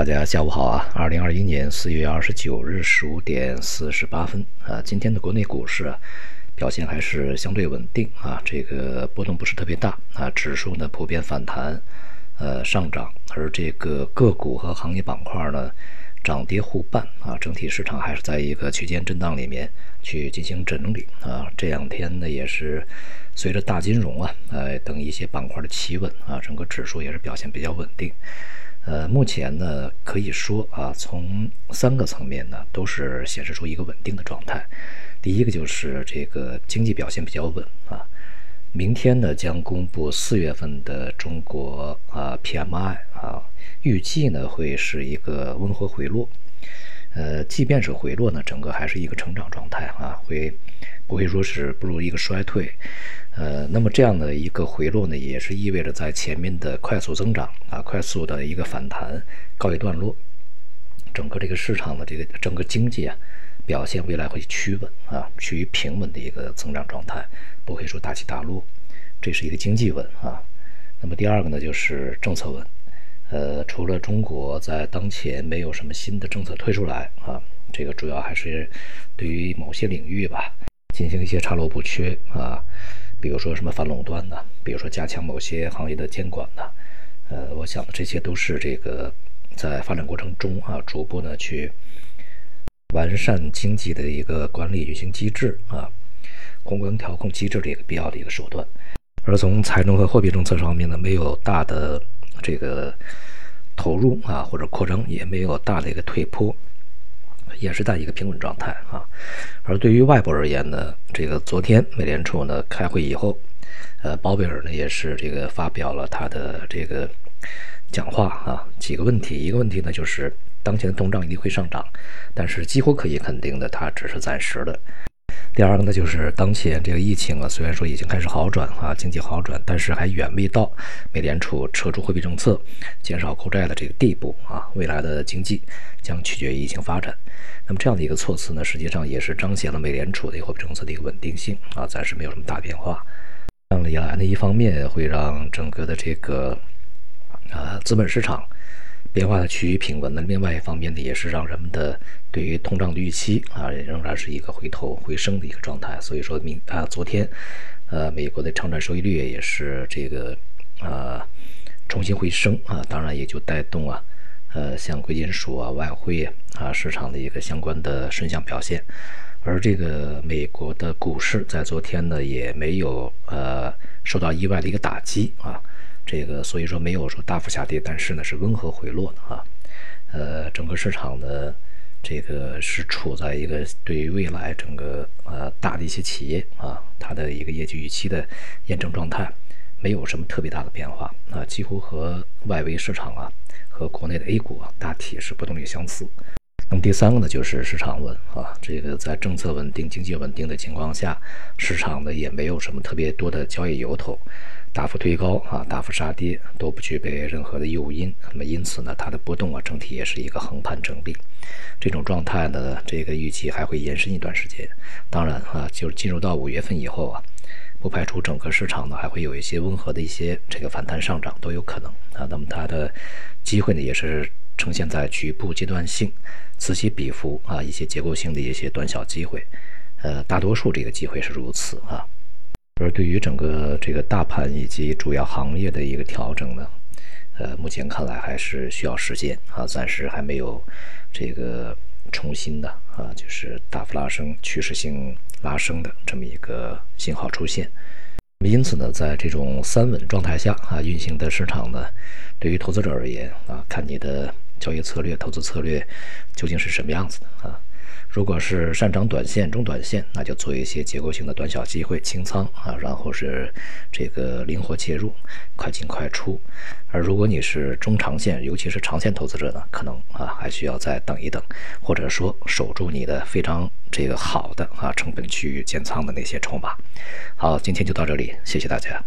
大家下午好啊！二零二一年四月二十九日十五点四十八分啊，今天的国内股市啊表现还是相对稳定啊，这个波动不是特别大啊，指数呢普遍反弹，呃上涨，而这个个股和行业板块呢涨跌互半啊，整体市场还是在一个区间震荡里面去进行整理啊。这两天呢也是随着大金融啊，呃等一些板块的企稳啊，整个指数也是表现比较稳定。呃，目前呢，可以说啊，从三个层面呢，都是显示出一个稳定的状态。第一个就是这个经济表现比较稳啊。明天呢，将公布四月份的中国啊 PMI 啊，预计呢会是一个温和回落。呃，即便是回落呢，整个还是一个成长状态啊，会不会说是步入一个衰退？呃，那么这样的一个回落呢，也是意味着在前面的快速增长啊、快速的一个反弹告一段落，整个这个市场的这个整个经济啊表现未来会趋稳啊，趋于平稳的一个增长状态，不会说大起大落，这是一个经济稳啊。那么第二个呢，就是政策稳。呃，除了中国在当前没有什么新的政策推出来啊，这个主要还是对于某些领域吧进行一些查漏补缺啊。比如说什么反垄断的，比如说加强某些行业的监管的，呃，我想这些都是这个在发展过程中啊，逐步呢去完善经济的一个管理运行机制啊，宏观调控机制的一个必要的一个手段。而从财政和货币政策方面呢，没有大的这个投入啊，或者扩张，也没有大的一个退坡。也是在一个平稳状态啊，而对于外部而言呢，这个昨天美联储呢开会以后，呃，鲍威尔呢也是这个发表了他的这个讲话啊，几个问题，一个问题呢就是当前的通胀一定会上涨，但是几乎可以肯定的，它只是暂时的。第二个呢，就是当前这个疫情啊，虽然说已经开始好转啊，经济好转，但是还远未到美联储撤出货币政策、减少购债的这个地步啊。未来的经济将取决于疫情发展。那么这样的一个措辞呢，实际上也是彰显了美联储的货币政策的一个稳定性啊，暂时没有什么大变化。这样的一来呢，一方面会让整个的这个呃资本市场。变化的趋于平稳，那另外一方面呢，也是让人们的对于通胀的预期啊，仍然是一个回头回升的一个状态。所以说明啊，昨天，呃，美国的长债收益率也是这个啊重新回升啊，当然也就带动啊，呃，像贵金属啊、外汇啊市场的一个相关的顺向表现。而这个美国的股市在昨天呢，也没有呃受到意外的一个打击啊。这个所以说没有说大幅下跌，但是呢是温和回落的啊，呃，整个市场呢，这个是处在一个对于未来整个呃大的一些企业啊，它的一个业绩预期的验证状态，没有什么特别大的变化啊，几乎和外围市场啊和国内的 A 股啊大体是波动率相似。那么第三个呢就是市场稳啊，这个在政策稳定、经济稳定的情况下，市场呢也没有什么特别多的交易由头。大幅推高啊，大幅杀跌都不具备任何的诱因，那么因此呢，它的波动啊，整体也是一个横盘整理，这种状态呢，这个预期还会延伸一段时间。当然啊，就是进入到五月份以后啊，不排除整个市场呢还会有一些温和的一些这个反弹上涨都有可能啊。那么它的机会呢，也是呈现在局部阶段性此起彼伏啊，一些结构性的一些短小机会，呃，大多数这个机会是如此啊。而对于整个这个大盘以及主要行业的一个调整呢，呃，目前看来还是需要时间啊，暂时还没有这个重新的啊，就是大幅拉升、趋势性拉升的这么一个信号出现。因此呢，在这种三稳状态下啊运行的市场呢，对于投资者而言啊，看你的交易策略、投资策略究竟是什么样子的啊。如果是擅长短线、中短线，那就做一些结构性的短小机会清仓啊，然后是这个灵活介入，快进快出。而如果你是中长线，尤其是长线投资者呢，可能啊还需要再等一等，或者说守住你的非常这个好的啊成本区域建仓的那些筹码。好，今天就到这里，谢谢大家。